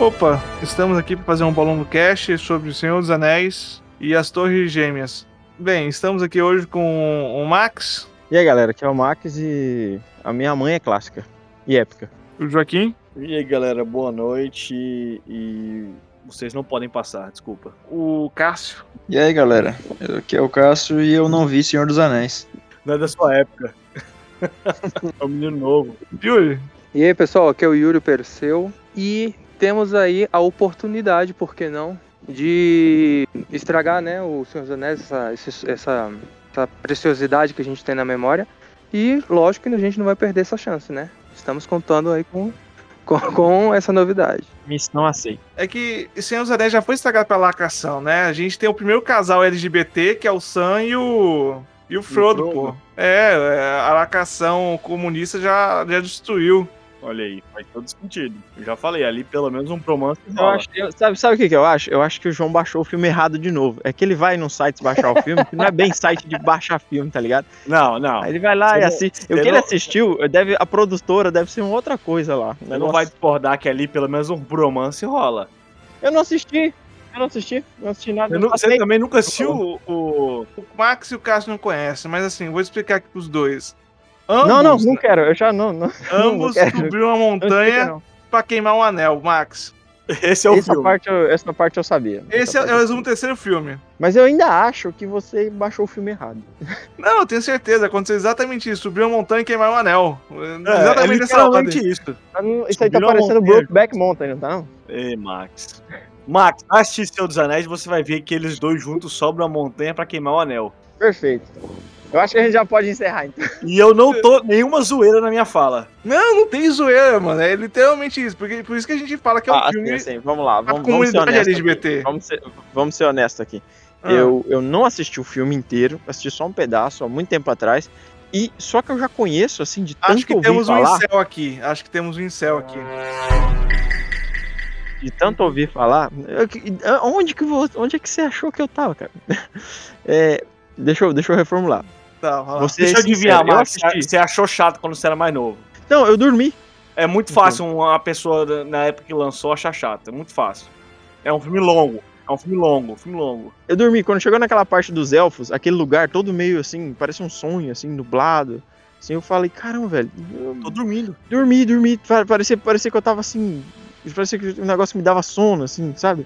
Opa, estamos aqui para fazer um bolão do cast sobre o Senhor dos Anéis e as Torres Gêmeas. Bem, estamos aqui hoje com o Max, E aí, galera, aqui é o Max e a minha mãe é clássica e épica. o Joaquim, E aí, galera, boa noite e vocês não podem passar, desculpa. o Cássio. E aí, galera? Eu- Aqui é o Cássio e eu não vi Senhor dos Anéis. Não é da sua época. é um menino novo. Yuri, E aí, pessoal, aqui é o Yuri Perseu e temos aí a oportunidade, por que não, de estragar, né, o Senhor dos Anéis, essa, essa, essa preciosidade que a gente tem na memória. E lógico que a gente não vai perder essa chance, né? Estamos contando aí com, com, com essa novidade. Missão aceita. é que Senhor dos Anéis já foi estragado pela lacração, né? A gente tem o primeiro casal LGBT, que é o Sam e o. E o Frodo, Frodo. pô. É, é, a lacração comunista já, já destruiu. Olha aí, faz todo sentido. Eu já falei, ali pelo menos um romance Eu rola. acho, eu- sabe, sabe o que, que eu acho? Eu acho que o João baixou o filme errado de novo. É que ele vai num site baixar o filme, que não é bem site de baixar filme, tá ligado? Não, não. Aí ele vai lá Você e não- assiste. O que ele não- assistiu, deve, a produtora deve ser uma outra coisa lá. Você não vai discordar que ali pelo menos um bromance rola. Eu não assisti. Eu não assisti. Não assisti nada. Não- você também nunca assistiu o, o- O Max e o Cássio não conhecem, mas assim, vou explicar aqui pros dois. Ambos, Não, não, não quero. Eu já não. não ambos não subiram uma montanha não. pra queimar um anel, Max. Esse é o essa, filme. parte eu, essa parte eu sabia. Esse Essa é, é o resumo do terceiro filme. Mas eu ainda acho que você baixou o filme errado. Não, eu tenho certeza, aconteceu exatamente isso. Subiu uma montanha e queimar um anel. É, exatamente é essa ordem. literalmente isso. Tá no- Isso aí tá parecendo. Brokeback Mountain, não tá não? Ei, Max. Max, assiste Senhor dos Anéis, você vai ver que eles dois juntos sobram a montanha pra queimar o anel. Perfeito. Eu acho que a gente já pode encerrar então. E eu não tô nenhuma zoeira na minha fala. Não, não tem zoeira, mano. É literalmente isso. Porque, por isso que a gente fala que é um Ah, filme assim, assim, vamos lá, vamos, vamos ser honestos. LGBT. Aqui. Vamos ser, vamos ser honestos aqui. Ah. Eu, eu não assisti o filme inteiro, assisti só um pedaço há muito tempo atrás. E só que eu já conheço, assim, de tanto Acho que ouvir temos um falar. incel aqui. Acho que temos um incel aqui. de tanto ouvir falar, eu onde que onde é que você achou que eu tava, cara? É, deixa eu deixa eu reformular. Tá, lá. Você Deixa eu sincero, adivinhar, eu Max. Você achou chato quando você era mais novo. Não, eu dormi. É muito fácil uma pessoa na época que lançou achar chato. É muito fácil. É um filme longo. É um filme longo, um filme longo. Eu dormi quando chegou naquela parte dos elfos, aquele lugar todo meio assim, parece um sonho assim, nublado. Assim, eu falei, caramba, velho, eu Tô dormindo. dormi, dormi, Pa- parecia, parecia que eu tava assim, parecia que o negócio me dava sono assim, sabe?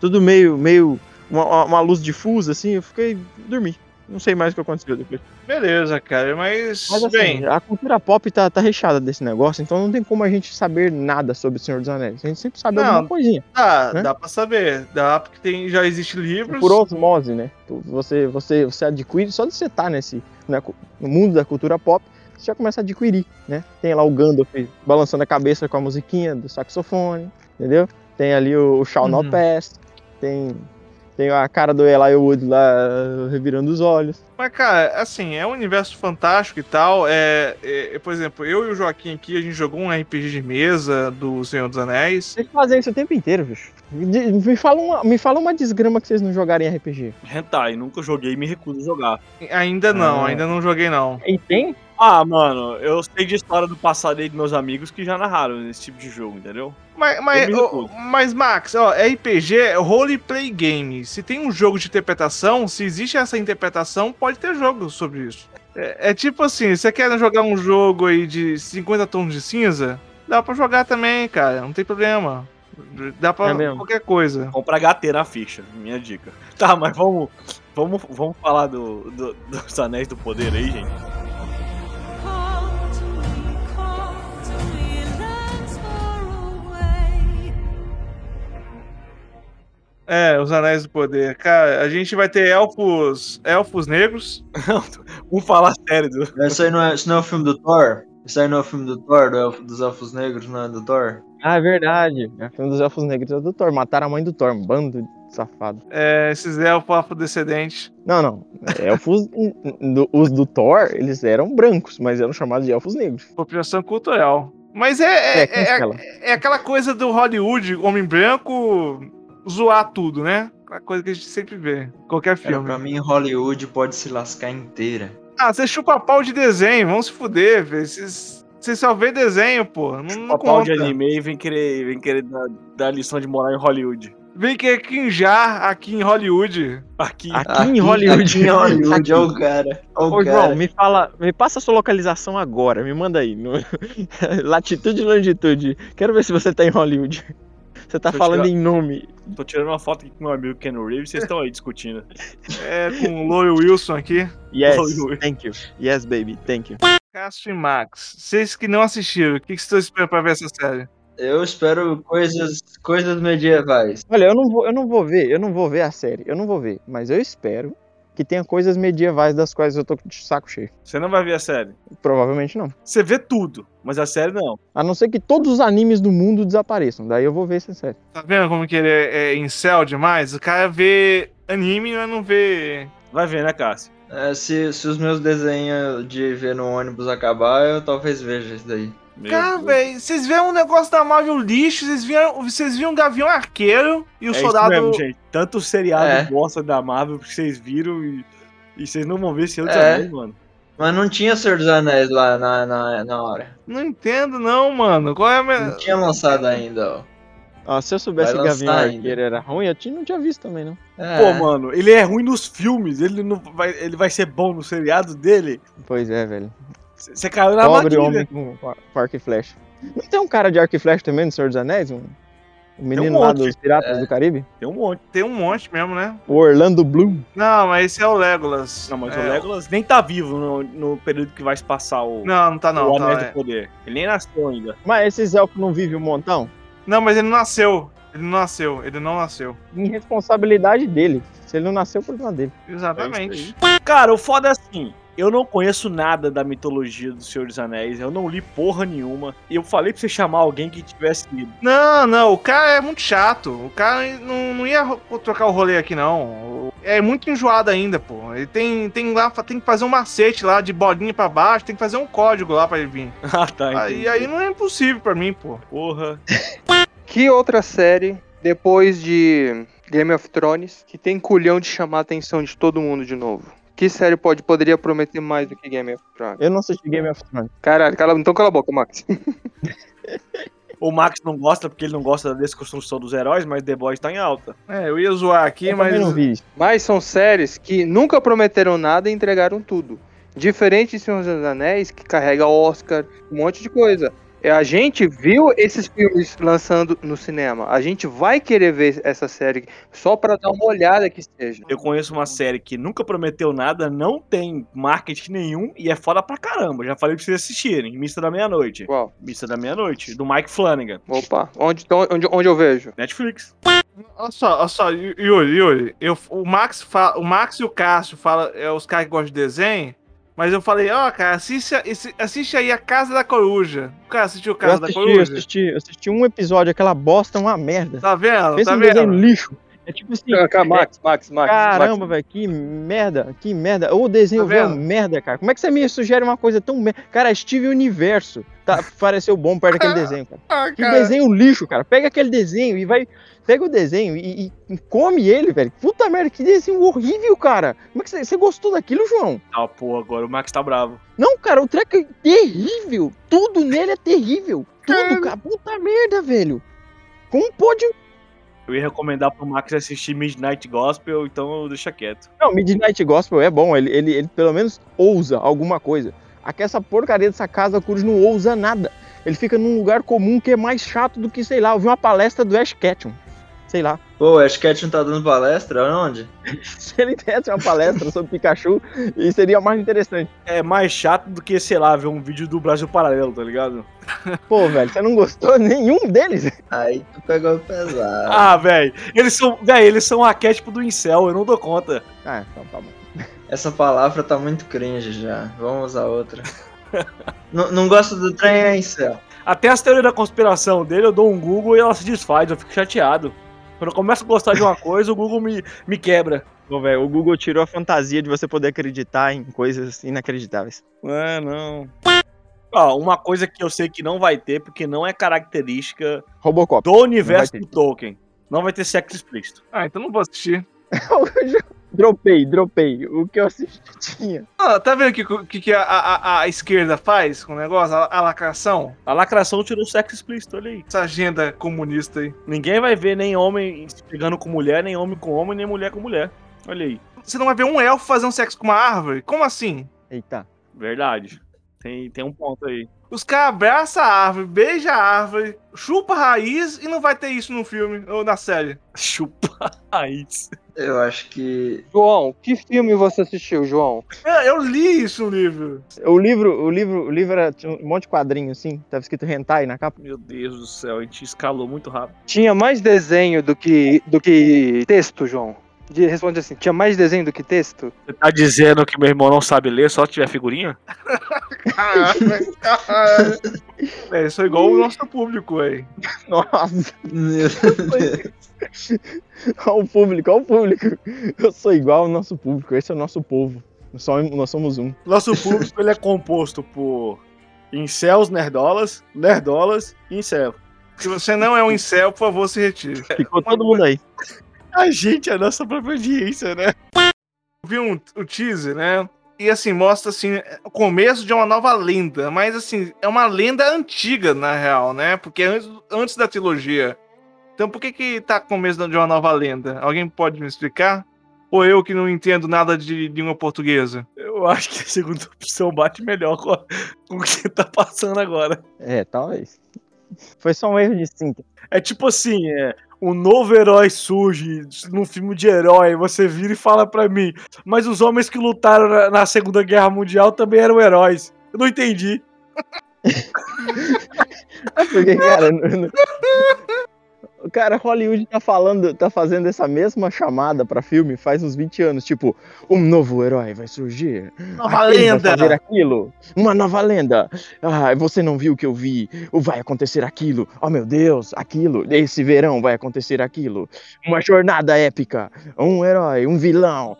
Tudo meio meio uma, uma luz difusa assim, eu fiquei dormi. Não sei mais o que aconteceu depois. Beleza, cara. Mas, Mas assim, bem, a cultura pop tá, tá recheada desse negócio, então não tem como a gente saber nada sobre o Senhor dos Anéis. A gente sempre sabe Não. alguma coisinha. dá, né? dá pra saber. Dá, porque tem, já existe livros. Por osmose, né? Você, você, você adquire, só de você estar nesse, né, no mundo da cultura pop, você já começa a adquirir, né? Tem lá o Gandalf balançando a cabeça com a musiquinha do saxofone, entendeu? Tem ali o, o Shall Not Uhum. Pass, tem, tem a cara do Eli Wood lá revirando os olhos. Mas, cara, assim, é um universo fantástico e tal. É, é, por exemplo, eu e o Joaquim aqui, a gente jogou um RPG de mesa do Senhor dos Anéis. Vocês fazem isso o tempo inteiro, bicho. Me fala, uma, me fala uma desgrama que vocês não jogarem RPG. Hentai, nunca joguei e me recuso a jogar. Ainda não, Ah. ainda não joguei não. E tem? Ah, mano, eu sei de história do passado aí de meus amigos que já narraram esse tipo de jogo, entendeu? Mas, mas, mas, Max, ó, RPG é roleplay game. Se tem um jogo de interpretação, se existe essa interpretação, pode ter jogo sobre isso. É, é tipo assim, você quer jogar um jogo aí de 50 tons de cinza? Dá pra jogar também, cara, não tem problema. Dá pra É qualquer coisa. Compra HT na ficha, minha dica. Tá, mas vamos, vamos, vamos falar do, do- dos Anéis do Poder aí, gente. É, os Anéis do Poder. Cara, a gente vai ter elfos, elfos negros. Vamos falar sério do. Esse aí não é, isso não é o filme do Thor? Esse aí não é o filme do Thor, do elfo- dos Elfos Negros, não é do Thor? Ah, é verdade. É filme dos Elfos Negros é do Thor. Mataram a mãe do Thor, um bando de safado. É, esses elfos afrodescendentes. Não, não. Elfos. do- os do Thor, eles eram brancos, mas eram chamados de elfos negros. Apropriação cultural. Mas é, é, É, é, é aquela coisa do Hollywood, homem branco, zoar tudo, né? Aquela coisa que a gente sempre vê. Qualquer Cara, filme. pra mim, Hollywood pode se lascar inteira. Ah, você chupa pau de desenho, vamos se fuder, velho. Vocês Você só vê desenho, pô. Não, não Papal conta. de anime e vem querer, vem querer dar, dar lição de moral em Hollywood. Vem que é quinjar aqui em Hollywood. Aqui. Aqui, em Hollywood. Aqui em Hollywood, Aqui. ó o cara. Ó o Ô, cara. João, me fala, me passa a sua localização agora, me manda aí. no- Latitude e longitude. Quero ver se você tá em Hollywood. Você tá eu falando tirar- em nome. Tô tirando uma foto aqui com meu amigo Ken Reeves, vocês estão aí discutindo. É, com o Loy Wilson aqui. Yes, Hollywood. thank you. Yes, baby, thank you. Castro e Max. Vocês que não assistiram, o que que vocês estão esperando pra ver essa série? Eu espero coisas, coisas medievais. Olha, eu não vou, eu não vou ver, eu não vou ver a série, eu não vou ver, mas eu espero que tenha coisas medievais das quais eu tô de saco cheio. Você não vai ver a série. Provavelmente não. Você vê tudo, mas a série não. A não ser que todos os animes do mundo desapareçam. Daí eu vou ver essa série. Tá vendo como que ele é, é incel demais? O cara vê anime, mas não vê. Vai ver, né, Cássio? É, se, se os meus desenhos de ver no ônibus acabar, eu talvez veja isso daí. Meu Cara, velho, vocês viram um negócio da Marvel lixo, vocês viram, vocês viram o Gavião Arqueiro e o É isso soldado. mesmo, gente. Tanto seriado É. bosta da Marvel que vocês viram e, e vocês não vão ver Senhor dos É. Anéis, mano. Mas não tinha Senhor dos Anéis lá na, na, na hora. Não entendo, não, mano. Qual é a. Não me- tinha lançado ainda, ó. Ó, se eu soubesse que Gavião Arqueiro era ruim, eu tinha- não tinha visto também, não. É. Pô, mano, ele é ruim nos filmes, ele não vai, ele vai ser bom no seriado dele. Pois é, velho. Você caiu na Pobre homem com, com arco e flecha. Não tem um cara de arco e flecha também no Senhor dos Anéis? Um, o menino um lá dos Piratas É. do Caribe? Tem um monte. Tem um monte mesmo, né? O Orlando Bloom. Não, mas esse é o Legolas. Não, mas É, o Legolas nem tá vivo no, no período que vai se passar o, Não, não tá não. o tá, é. do Poder. Ele nem nasceu ainda. Mas esses elfos não vivem um montão? Não, mas ele não nasceu. Ele não nasceu. Ele não nasceu. Irresponsabilidade dele. Se ele não nasceu, problema dele. Exatamente. Cara, o foda é assim. Eu não conheço nada da mitologia do Senhor dos Anéis, eu não li porra nenhuma. E eu falei pra você chamar alguém que tivesse lido. Não, não, o cara é muito chato. O cara não, não ia ro- trocar o rolê aqui, não. É muito enjoado ainda, pô. Ele tem, tem lá, tem que fazer um macete lá de bolinha pra baixo, tem que fazer um código lá pra ele vir. Ah, tá, Aí, entendi. aí não é impossível pra mim, pô. Porra. Que outra série, depois de Game of Thrones, que tem culhão de chamar a atenção de todo mundo de novo? Que série pode, poderia prometer mais do que Game of Thrones? Eu não assisti Game of Thrones. Caralho, cala, então cala a boca, Max. O Max não gosta porque ele não gosta da desconstrução dos heróis, mas The Boys tá em alta. É, eu ia zoar aqui, Eu mas. não vi. Mas são séries que nunca prometeram nada e entregaram tudo. Diferente de Senhor dos Anéis, que carrega Oscar, um monte de coisa. É, A gente viu esses filmes lançando no cinema. A gente vai querer ver essa série só pra dar uma olhada que seja. Eu conheço uma série que nunca prometeu nada, não tem marketing nenhum e é foda pra caramba. Já falei pra vocês assistirem. Missa da Meia-Noite. Qual? Missa da Meia-Noite, do Mike Flanagan. Opa, onde, então, onde, onde eu vejo? Netflix. Olha só, olha só, Yu- Yuri, Yuri, eu, o, Max fa, o Max e o Cássio fala, é os caras que gostam de desenho, mas eu falei, ó, cara, assiste, assi- assiste aí a Casa da Coruja. O cara assistiu Eu Casa da assisti, eu Coruja? assisti, eu assisti um episódio, aquela bosta é uma merda. Tá vendo? Pensa tá um desenho vendo? lixo. É tipo assim, Ah, Max, Max, Max. caramba, velho, que merda, que merda. O desenho Tá velho é merda, cara. Como é que você me sugere uma coisa tão merda? Cara, Steve Universo tá, pareceu bom perto daquele desenho, cara. Ah, Que cara, desenho lixo, cara. Pega aquele desenho e vai. Pega o desenho e, e come ele, velho. Puta merda, que desenho horrível, cara. Como é que você, você gostou daquilo, João? Ah, pô, agora o Max tá bravo. Não, cara, o treco é terrível. Tudo nele é terrível. Tudo, cara. Puta merda, velho. Como pode. Eu ia recomendar pro Max assistir Midnight Gospel, então deixa quieto. Não, Midnight Gospel é bom. Ele, ele, ele pelo menos ousa alguma coisa. Aqui essa porcaria dessa casa Cruz não ousa nada. Ele fica num lugar comum que é mais chato do que, sei lá, eu vi uma palestra do Ash Ketchum. Sei lá. Pô, o Ash Ketchum tá dando palestra? Onde? Se ele desse uma palestra sobre Pikachu, e seria mais interessante. É mais chato do que, sei lá, ver um vídeo do Brasil Paralelo, tá ligado? Pô, velho, você não gostou nenhum deles? Aí tu pegou pesado. Ah, velho. Eles são, velho, eles são arquétipo do incel, eu não dou conta. Ah, então tá bom. Essa palavra tá muito cringe já. Vamos usar outra. não, não gosto do trem é incel. Até as teorias da conspiração dele, eu dou um Google e ela se desfaz, eu fico chateado. Quando eu começo a gostar de uma coisa, o Google me, me quebra. Pô, velho, o Google tirou a fantasia de você poder acreditar em coisas inacreditáveis. É, não. Ó, uma coisa que eu sei que não vai ter, porque não é característica Robocop. do universo do Tolkien. Não vai ter sexo explícito. Ah, então não vou assistir. Dropei, dropei. O que eu assisti tinha. Ah, tá vendo o que, que, que a, a, a esquerda faz com o negócio? A, a lacração? A lacração tirou o sexo explícito, olha aí. Essa agenda comunista aí. Ninguém vai ver nem homem se pegando com mulher, nem homem com homem, nem mulher com mulher. Olha aí. Você não vai ver um elfo fazendo sexo com uma árvore? Como assim? Eita. Verdade. Tem, tem um ponto aí. Os caras abraçam a árvore, beijam a árvore, chupa a raiz e não vai ter isso no filme ou na série. Chupa a raiz. Eu acho que. João, que filme você assistiu, João? É, eu li isso no livro. O livro, o livro, o livro era tinha um monte de quadrinho assim, tava escrito hentai na capa. Meu Deus do céu, a gente escalou muito rápido. Tinha mais desenho do que, do que texto, João? De- Responde assim, tinha mais desenho do que texto? Você tá dizendo que meu irmão não sabe ler só se tiver figurinha? é, eu sou igual o nosso público aí. Nossa, Meu Deus. olha o público, olha o público. Eu sou igual ao nosso público, esse é o nosso povo. Nós somos, nós somos um. Nosso público ele é composto por incels, nerdolas, nerdolas e incel. Se você não é um incel, por favor, se retire. Ficou todo mundo aí. A gente é a nossa própria audiência, né? Vi um, o teaser, né? E assim, mostra assim, o começo de uma nova lenda. Mas assim, é uma lenda antiga, na real, né? Porque é antes, antes da trilogia. Então por que que tá começo de uma nova lenda? Alguém pode me explicar? Ou eu que não entendo nada de língua portuguesa? Eu acho que a segunda opção bate melhor com, a- com o que tá passando agora. É, talvez. Foi só um erro de síntese. É tipo assim, é, um novo herói surge num filme de herói, você vira e fala pra mim, mas os homens que lutaram na, na Segunda Guerra Mundial também eram heróis. Eu não entendi. É porque, cara, não- não- o cara Hollywood tá falando, tá fazendo essa mesma chamada pra filme faz uns 20 anos, tipo, um novo herói vai surgir. Nova Aquele vai lenda! fazer aquilo, uma nova lenda. Ah, você não viu o que eu vi? O vai acontecer aquilo. Oh meu Deus, aquilo. Esse verão vai acontecer aquilo. Uma jornada épica, um herói, um vilão.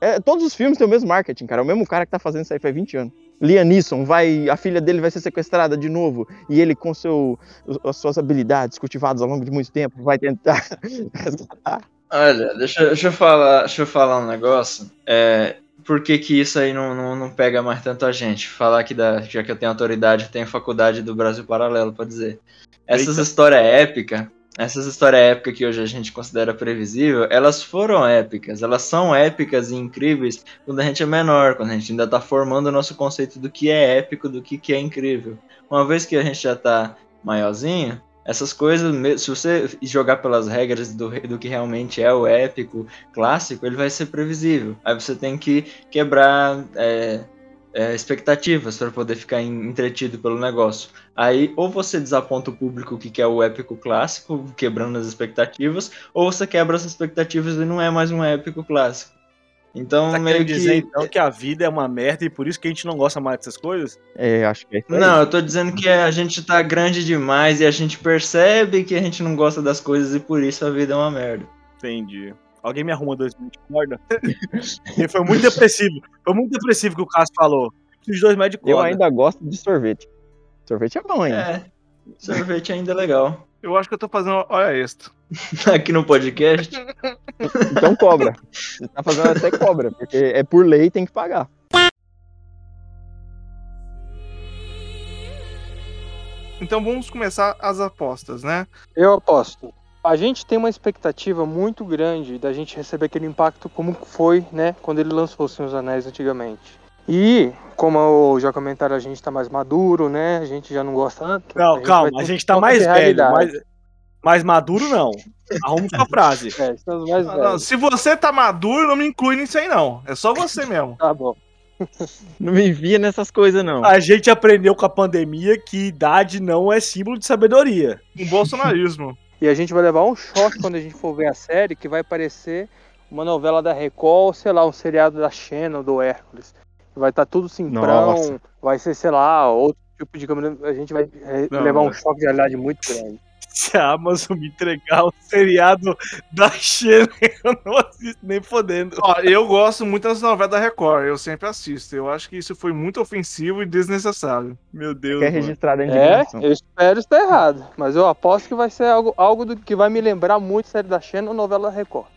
É, todos os filmes têm o mesmo marketing, cara. É o mesmo cara que tá fazendo isso aí faz 20 anos. Liam Neeson vai, a filha dele vai ser sequestrada de novo e ele com seu, as suas habilidades cultivadas ao longo de muito tempo vai tentar resgatar. Olha, deixa, deixa eu falar, deixa eu falar um negócio. É, por que, que isso aí não, não, não pega mais tanto a gente? Falar que da, já que eu tenho autoridade, eu tenho faculdade do Brasil Paralelo pra dizer. Essas histórias épicas, essas histórias épicas que hoje a gente considera previsível, elas foram épicas. Elas são épicas e incríveis quando a gente é menor, quando a gente ainda tá formando o nosso conceito do que é épico, do que, que é incrível. Uma vez que a gente já tá maiorzinho, essas coisas, se você jogar pelas regras do, do que realmente é o épico clássico, ele vai ser previsível. Aí você tem que quebrar é, é, expectativas para poder ficar en- entretido pelo negócio. Aí, ou você desaponta o público que quer o épico clássico, quebrando as expectativas, ou você quebra as expectativas e não é mais um épico clássico. Então, Tá meio que. dizer então que a vida é uma merda e por isso que a gente não gosta mais dessas coisas? É, acho que é. Não, eu tô dizendo que a gente tá grande demais e a gente percebe que a gente não gosta das coisas e por isso a vida é uma merda. Entendi. Alguém me arruma dois metros de corda? Porque foi muito depressivo. Foi muito depressivo que o Cássio falou. De dois metros de Eu corda. ainda gosto de sorvete. Sorvete é bom ainda. É, sorvete ainda é legal. Eu acho que eu tô fazendo hora extra. Aqui no podcast. Então cobra. Você tá fazendo até cobra, porque é por lei tem que pagar. Então vamos começar as apostas, né? Eu aposto. A gente tem uma expectativa muito grande da gente receber aquele impacto como foi, né, quando ele lançou o Senhor dos Anéis antigamente. E, como já comentaram, a gente tá mais maduro, né? A gente já não gosta tanto. Não, vai calma, a gente tá mais velho. Mais, mais maduro, não. Arruma sua frase. É, estamos mais Não, não, velhos. se você tá maduro, não me inclui nisso aí, não. É só você mesmo. Tá bom. Não me envia nessas coisas, não. A gente aprendeu com a pandemia que idade não é símbolo de sabedoria. Um bolsonarismo. E a gente vai levar um choque quando a gente for ver a série, que vai parecer uma novela da Record, ou sei lá, um seriado da Xena ou do Hércules. Vai estar tudo simprão, Nossa. vai ser, sei lá, outro tipo de câmera. A gente vai é, Não, levar um choque de realidade muito grande. Se a Amazon me entregar o seriado da Xena, eu não assisto nem fodendo. Ó, eu gosto muito das novelas da Record, eu sempre assisto. Eu acho que isso foi muito ofensivo e desnecessário. Meu Deus. Quer mano. registrar a É, indignação. eu espero estar errado, mas eu aposto que vai ser algo, algo do que vai me lembrar muito série da Xena ou novela da Record.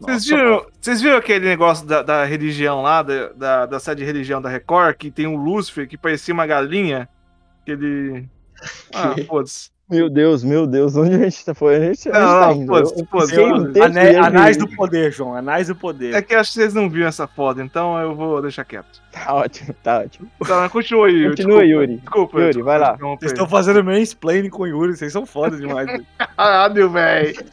Vocês viram, vocês viram aquele negócio da, da religião lá, da, da, da série de religião da Record, que tem um Lúcifer que parecia uma galinha? Que ele. Ah, Que? foda-se. Meu Deus, meu Deus, onde a gente tá, foi? A gente, a gente Não, tá indo. foda-se. tempo Ané- Anais do poder, João. Anais do poder. É que acho que vocês não viram essa foda, então eu vou deixar quieto. Tá ótimo, tá ótimo. Tá, continua aí, Yuri. Continua, desculpa, Yuri. Desculpa, Yuri, desculpa, vai lá. Vocês estão fazendo mansplaining com o Yuri, vocês são foda demais. Caralho, velho.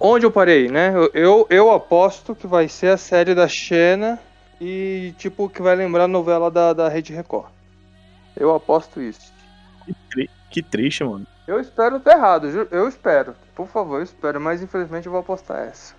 Onde eu parei, né? Eu, eu, aposto que vai ser a série da Xena e, tipo, que vai lembrar a novela da, da Rede Record. Eu aposto isso. que triste, mano. Eu espero ter errado, eu espero. Por favor, eu espero, mas infelizmente eu vou apostar essa.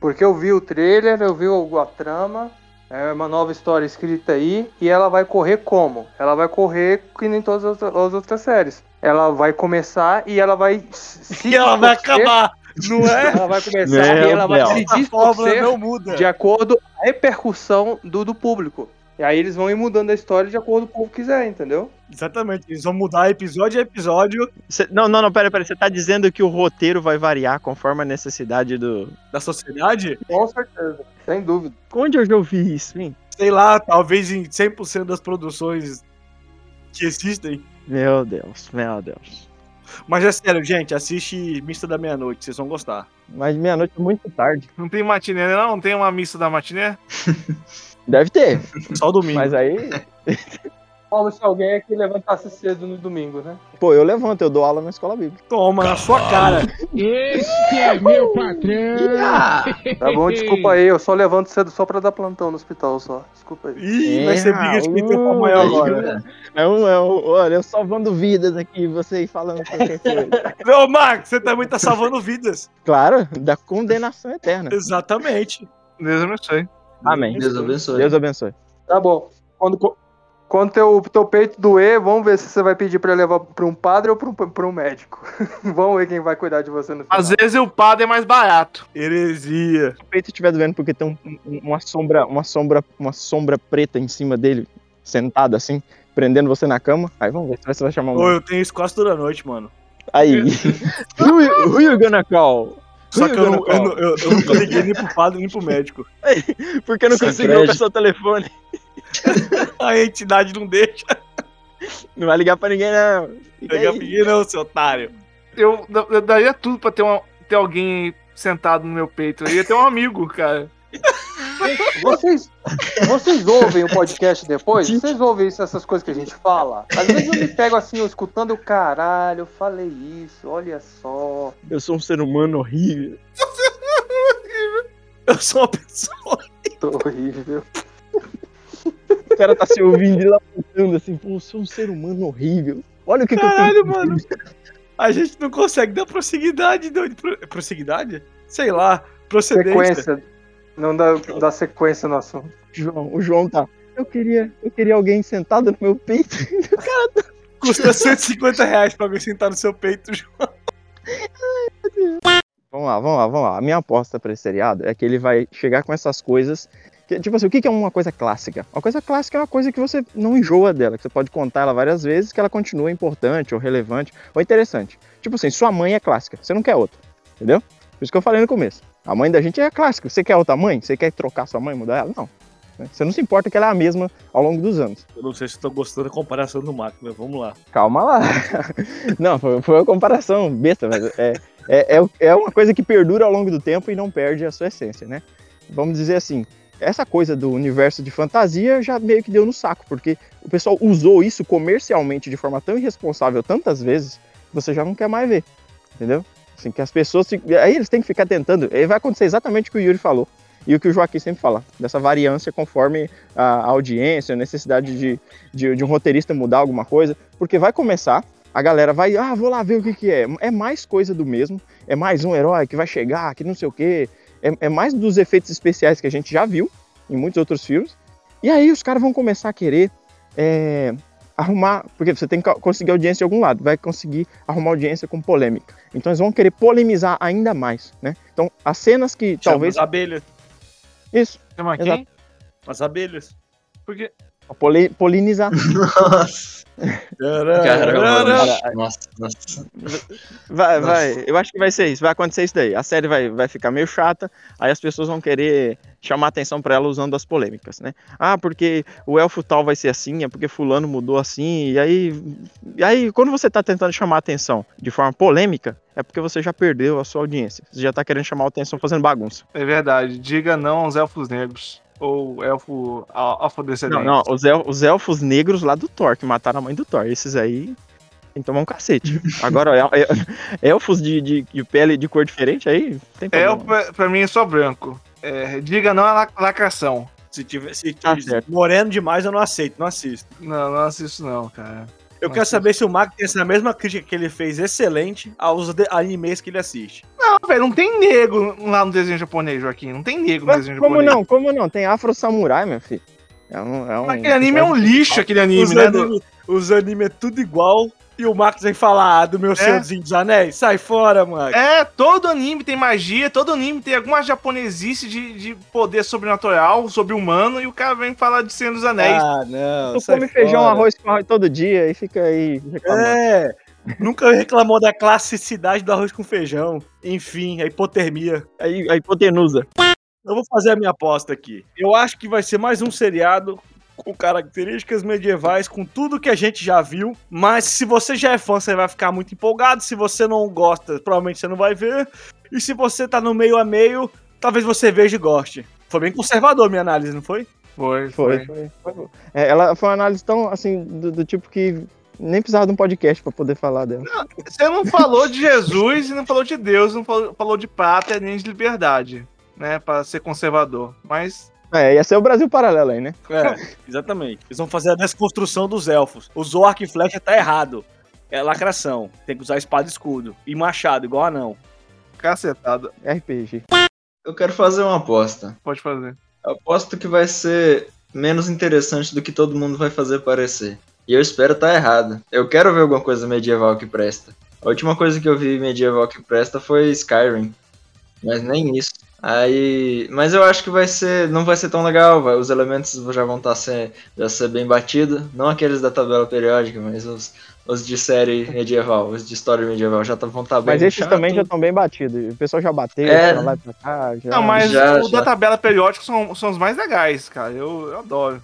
Porque eu vi o trailer, eu vi a trama, é uma nova história escrita aí, e ela vai correr como? Ela vai correr que nem todas as outras- as outras séries. Ela vai começar e ela vai. se E ela vai acabar, não é? Ela vai começar Meu e ela vai se distorcer não muda. de acordo com a repercussão do, do público. E aí eles vão ir mudando a história de acordo com o povo quiser, entendeu? Exatamente, eles vão mudar episódio a episódio Cê- não, não, não, pera, pera. Você tá dizendo que o roteiro vai variar conforme a necessidade do. da sociedade. Com certeza. Sem dúvida. Onde eu já ouvi isso, hein? Sei lá, talvez em 100% das produções que existem. Meu Deus, meu Deus. Mas é sério, gente, assiste Mista da Meia-Noite, vocês vão gostar. Mas meia-noite é muito tarde. Não tem matiné, não? Não tem uma missa da matiné? Deve ter, Só o domingo. mas aí. Como se alguém aqui levantasse cedo no domingo, né? Pô, eu levanto, eu dou aula na escola bíblica. Toma na sua cara. Este é meu patrão. Tá bom, desculpa aí, eu só levanto cedo só pra dar plantão no hospital só. Desculpa aí. Ih, vai ser briga de quem tem pau maior agora. É um, é um, olha, eu salvando vidas aqui, você aí falando qualquer coisa. Ô, Marcos, você também tá salvando vidas. Claro, da condenação eterna. Exatamente. Deus abençoe. Amém. Deus abençoe. Deus abençoe. Tá bom. Quando, quando teu, teu peito doer, vamos ver se você vai pedir pra levar pra um padre ou pra um, pra um médico. vamos ver quem vai cuidar de você no final. Às vezes o padre é mais barato. Heresia. Se o peito estiver doendo porque tem um- um- uma sombra, uma sombra, uma sombra preta em cima dele, sentado assim, prendendo você na cama, aí vamos ver se você vai chamar um. Ô, eu tenho isso quase toda noite, mano. Aí. who, who you gonna call? Só que eu, não, eu, não- eu, eu nunca liguei nem pro padre nem pro médico. Porque eu não conseguiu o seu telefone. A entidade não deixa. Não vai ligar pra ninguém, não. Pegar aí. ninguém não, seu otário. Eu, eu daria tudo pra ter, uma, ter alguém sentado no meu peito. Eu ia ter um amigo, cara. Vocês, vocês ouvem o podcast depois? Vocês ouvem isso, essas coisas que a gente fala? Às vezes eu me pego assim, eu escutando o caralho, eu falei isso, olha só. Eu sou um ser humano horrível. Eu sou uma pessoa. Tô horrível. O cara tá se ouvindo e lamentando assim, pô, eu sou um ser humano horrível. Olha o que, que eu Caralho, tenho. mano. A gente não consegue dar prosseguidade. Não, pro, prosseguidade? Sei lá. Procedência. Sequência. Não dá, dá sequência no assunto. João, o João tá. Eu queria, eu queria alguém sentado no meu peito. Custa 150 reais pra alguém sentar no seu peito. João. Vamos lá, vamos lá, vamos lá. A minha aposta pra esse seriado é que ele vai chegar com essas coisas. que, tipo assim, o que que é uma coisa clássica? Uma coisa clássica é uma coisa que você não enjoa dela, que você pode contar ela várias vezes, que ela continua importante, ou relevante, ou interessante. Tipo assim, sua mãe é clássica, você não quer outra, entendeu? Por isso que eu falei no começo. A mãe da gente é clássica. Você quer outra mãe? Você quer trocar sua mãe, mudar ela? Não. né? Você não se importa que ela é a mesma ao longo dos anos. Eu não sei se tô gostando da comparação do Marco, mas vamos lá. Calma lá. Não, foi, foi uma comparação besta, mas é, é, é, é uma coisa que perdura ao longo do tempo e não perde a sua essência, né? Vamos dizer assim, essa coisa do universo de fantasia já meio que deu no saco, porque o pessoal usou isso comercialmente de forma tão irresponsável tantas vezes, você já não quer mais ver, entendeu? Assim, que as pessoas. Aí eles têm que ficar tentando. Aí vai acontecer exatamente o que o Yuri falou. E o que o Joaquim sempre fala, dessa variância conforme a audiência, a necessidade de, de, de um roteirista mudar alguma coisa, porque vai começar, a galera vai, ah, vou lá ver o que, que é. É mais coisa do mesmo, é mais um herói que vai chegar, que não sei o quê, é, é mais dos efeitos especiais que a gente já viu em muitos outros filmes. E aí os caras vão começar a querer é, arrumar, porque você tem que conseguir audiência de algum lado, vai conseguir arrumar audiência com polêmica. Então eles vão querer polemizar ainda mais, né? Então as cenas que Chama talvez As abelhas. isso, Chama quem? As abelhas. Porque Pra poli- polinizar. Nossa. Caramba. Nossa, nossa. Vai, Nossa. vai. Eu acho que vai ser isso. Vai acontecer isso daí. A série vai, vai ficar meio chata. Aí as pessoas vão querer chamar atenção pra ela usando as polêmicas, né? Ah, porque o elfo tal vai ser assim, é porque fulano mudou assim. E aí, e aí quando você tá tentando chamar atenção de forma polêmica, é porque você já perdeu a sua audiência. Você já tá querendo chamar atenção fazendo bagunça. É verdade. Diga não aos elfos negros. Ou elfo a- afrodescendente. Não, não, os, el- os elfos negros lá do Thor, que mataram a mãe do Thor. Esses aí tem que tomar um cacete. Agora, el- el- elfos de, de, de pele de cor diferente, aí tem problema. Elfo, pra, pra mim, é só branco. É, diga não à la- lacração. Se tiver, se Tá tiver moreno demais, eu não aceito, não assisto. Não, não assisto não, cara. Eu Não quero assisto. saber se o Mark tem essa mesma crítica que ele fez excelente aos animes que ele assiste. Não, velho, não tem negro lá no desenho japonês, Joaquim. Não tem negro no Mas desenho como japonês. não? Como não? Tem Afro Samurai, meu filho. É um, é um, Aquele anime é um lixo, aquele anime, os, né? anime, os anime é tudo igual. E o Marcos vem falar ah, do meu Senhorzinho dos Anéis. Sai fora, Marcos. É, todo anime tem magia, todo anime tem alguma japonesice de, de poder sobrenatural, sobre-humano, e o cara vem falar de Senhor dos Anéis. Ah, não. Tu sai come feijão, fora. arroz com arroz todo dia e fica aí reclamando. É. Nunca reclamou da classicidade do arroz com feijão. Enfim, a hipotermia. A hipotenusa. Eu vou fazer a minha aposta aqui. Eu acho que vai ser mais um seriado com características medievais, com tudo que a gente já viu. Mas se você já é fã, você vai ficar muito empolgado. Se você não gosta, provavelmente você não vai ver. E se você tá no meio a meio, talvez você veja e goste. Foi bem conservador minha análise, não foi? Foi, Foi, foi. foi. É, ela foi uma análise tão, assim, do, do tipo que nem precisava de um podcast pra poder falar dela. Você não falou de Jesus e não falou de Deus, não falou, falou de pátria nem de liberdade, né? Pra ser conservador. Mas É, ia ser o Brasil paralelo aí, né? É, exatamente. Eles vão fazer a desconstrução dos elfos. Usou arco e flecha tá errado. É lacração. Tem que usar espada e escudo. E machado, igual anão. cacetado. RPG. Eu quero fazer uma aposta. Pode fazer. Eu aposto que vai ser menos interessante do que todo mundo vai fazer parecer. E eu espero estar errado. Eu quero ver alguma coisa medieval que presta. A última coisa que eu vi medieval que presta foi Skyrim. Mas nem isso. Aí, mas eu acho que vai ser, não vai ser tão legal, vai, os elementos já vão estar ser, já ser bem batido, não aqueles da tabela periódica, mas os, os de série medieval, os de história medieval já tá- vão estar bem Mas esses chato. também já estão bem batidos. O pessoal já bateu, É. lá e pra cá. Já... Não, mas já, o já. da tabela periódica são, são os mais legais, cara. Eu, eu adoro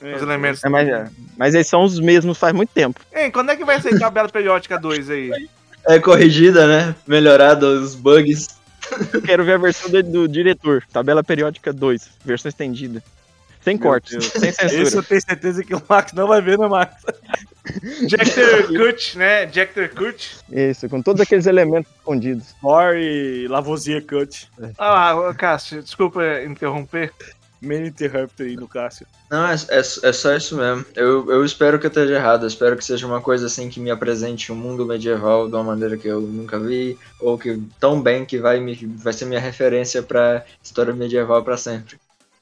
os elementos. É, mas, é, mas eles são os mesmos faz muito tempo. Ei, quando é que vai sair tabela periódica 2 aí? É corrigida, né? Melhorada os bugs. Eu quero ver a versão do, do diretor. Tabela periódica 2, versão estendida. Sem cortes, Deus. sem censura. Esse eu tenho certeza que o Max não vai ver, né, Max? Jector Cut, né? Jector Cut. Isso, com todos aqueles elementos escondidos. Thor e Lavoisier Cut. Ah lá, ô, Cássio, desculpa interromper. Man Interrupter aí no Cássio. Não, é, é, é só isso mesmo. Eu, eu espero que eu esteja errado. Eu espero que seja uma coisa assim que me apresente um mundo medieval de uma maneira que eu nunca vi, ou que tão bem que vai, me, vai ser minha referência pra história medieval pra sempre.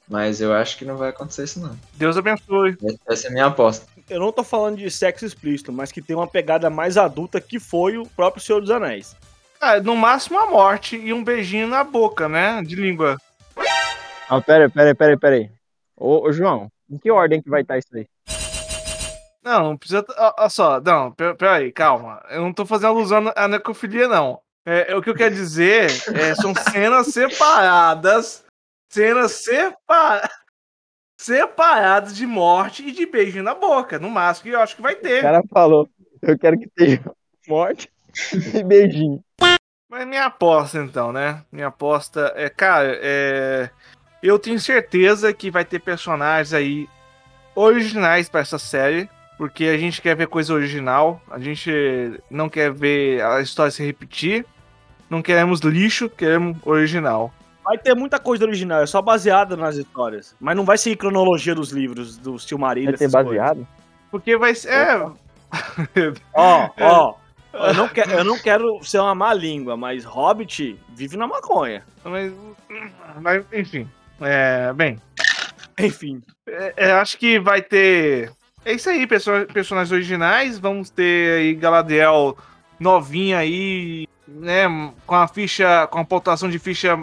Mas eu acho que não vai acontecer isso não. Deus abençoe. Essa é a minha aposta. Eu não tô falando de sexo explícito, mas que tem uma pegada mais adulta que foi o próprio Senhor dos Anéis. Ah, no máximo a morte e um beijinho na boca, né? De língua. Ah, pera, pera, pera, pera aí. Ô, ô, João, em que ordem que vai estar isso aí? Não, não precisa. Olha só, não, pera, pera aí, calma. Eu não tô fazendo alusão à necrofilia, não. É, é, o que eu quero dizer é, são cenas separadas. Cenas separa... separadas de morte e de beijo na boca. No máximo que eu acho que vai O ter. cara falou, eu quero que tenha morte e beijinho. Mas minha aposta, então, né? Minha aposta é, cara, é. Eu tenho certeza que vai ter personagens aí originais pra essa série. Porque a gente quer ver coisa original. A gente não quer ver a história se repetir. Não queremos lixo, queremos original. Vai ter muita coisa original, é só baseada nas histórias. Mas não vai seguir cronologia dos livros, do Silmarillion. Vai ter essas coisas. baseado? Porque vai ser. É, Ó, ó. Eu não, quero, eu não quero ser uma má língua, mas Hobbit vive na maconha. mas, mas, enfim. É, bem, Enfim. É, é, acho que vai ter. É isso aí, perso- personagens originais. Vamos ter aí Galadriel novinha aí, né? Com a ficha. Com a pontuação de ficha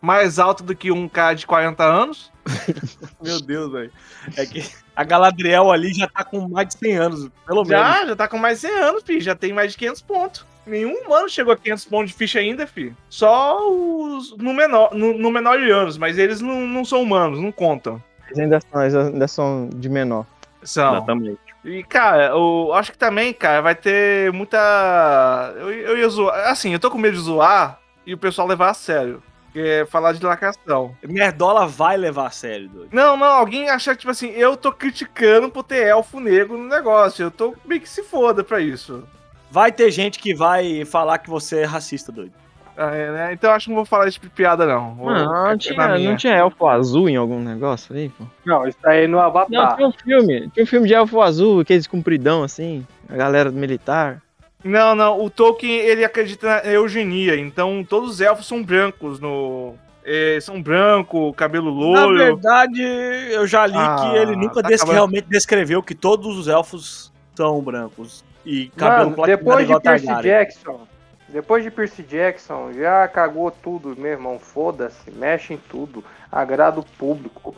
mais alta do que um cara de 40 anos. Meu Deus, velho. É que a Galadriel ali já tá com mais de 100 anos, pelo menos. Já, já tá com mais de 100 anos, fi. Já tem mais de 500 pontos. Nenhum humano chegou a 500 pontos de ficha ainda, fi. Só os no menor, no, no menor de anos, mas eles não, não são humanos, não contam. Eles ainda são, eles ainda são de menor. São. Exatamente. E, cara, eu acho que também, cara, vai ter muita. Eu, eu ia zoar. Assim, eu tô com medo de zoar e o pessoal levar a sério. Que é falar de lacração. Nerdola vai levar a sério, doido. Não, não, alguém achar que, tipo assim, eu tô criticando por ter elfo negro no negócio. Eu tô meio que se foda pra isso. Vai ter gente que vai falar que você é racista, doido. Ah, é, né? Então eu acho que não vou falar de piada, não. Vou- Mano, é não na tinha, não tinha elfo azul em algum negócio aí, pô? Não, isso aí no Não, Avatar. tinha um filme. Tinha um filme de elfo azul, aqueles compridão assim, a galera do militar. Não, não. O Tolkien, ele acredita na eugenia. Então todos os elfos são brancos no... é, são branco, cabelo Na loiro. verdade, eu já li Ah, que ele nunca tá des- acabando. realmente descreveu que todos os elfos são brancos. E cabelo Mano, depois de Percy Targaryen. Jackson, depois de Percy Jackson, já cagou tudo, meu irmão. Foda-se, mexe em tudo, agrada o público.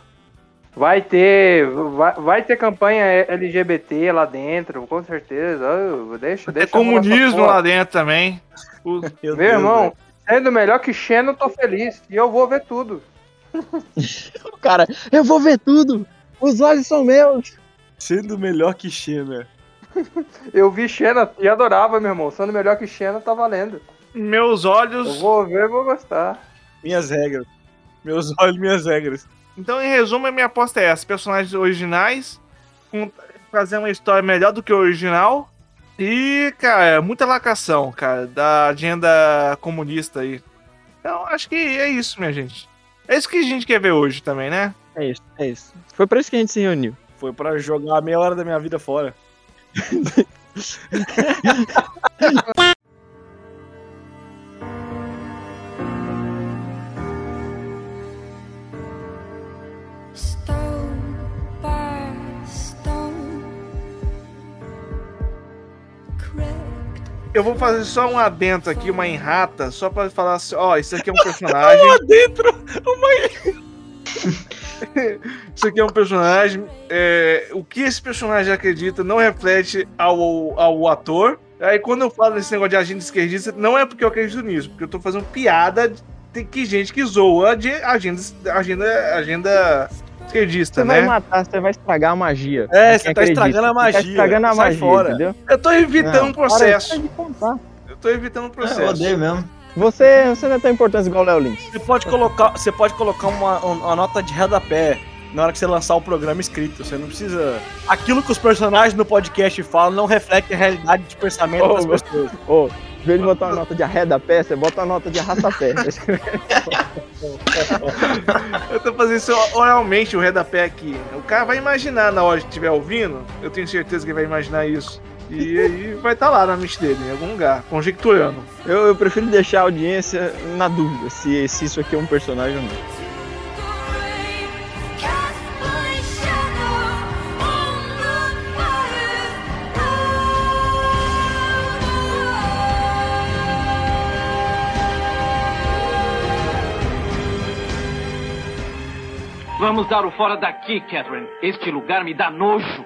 Vai ter, vai, vai ter campanha LGBT lá dentro, com certeza. Ah, Deixa, É deixa. essa comunismo lá dentro também. O- Meu, Meu Deus, irmão, velho. sendo melhor que Xeno, eu tô feliz. E eu vou ver tudo. Cara, eu vou ver tudo! Os olhos são meus! Sendo melhor que Xena. Eu vi Xena e adorava, meu irmão. Sendo melhor que Xena, tá valendo. Meus Eu olhos. vou ver, vou gostar. Minhas regras. Meus olhos, minhas regras. Então, em resumo, a minha aposta é essa: personagens originais, com- fazer uma história melhor do que o original. E, cara, muita lacação, cara, da agenda comunista aí. Então, acho que é isso, minha gente. É isso que a gente quer ver hoje também, né? É isso, é isso. Foi pra isso que a gente se reuniu. Foi pra jogar meia hora da minha vida fora. Eu vou fazer só um adento aqui, uma enrata, só pra falar assim: ó, isso aqui é um personagem. Dentro! Isso aqui é um personagem. é, o que esse personagem acredita não reflete ao, ao ator. Aí quando eu falo desse negócio de agenda esquerdista, não é porque eu acredito nisso, porque eu tô fazendo piada de que gente que zoa de agenda, agenda, agenda esquerdista, Você vai né? matar, você vai estragar a magia. É, você tá acredita. estragando a Você magia. Tá estragando a magia, fora. entendeu? Eu tô evitando Não, um processo. Eu tô evitando um É, eu processo. odeio mesmo. Você, você não é tão importante igual o Léo Lins. Você pode colocar, você pode colocar uma, uma nota de rodapé na hora que você lançar o programa escrito. Você não precisa. Aquilo que os personagens no podcast falam não reflete a realidade de pensamento Oh, das meu- pessoas. Ô, em vez de botar uma nota de arreda-pé, você bota uma nota de arrasta-pé. Eu tô fazendo isso oralmente, o redapé aqui. O cara vai imaginar na hora que estiver ouvindo. Eu tenho certeza que ele vai imaginar isso. E aí vai estar lá na mente dele, em algum lugar, conjecturando. eu, eu prefiro deixar a audiência na dúvida se, se isso aqui é um personagem ou não. Vamos dar o fora daqui, Catherine. Este lugar me dá nojo.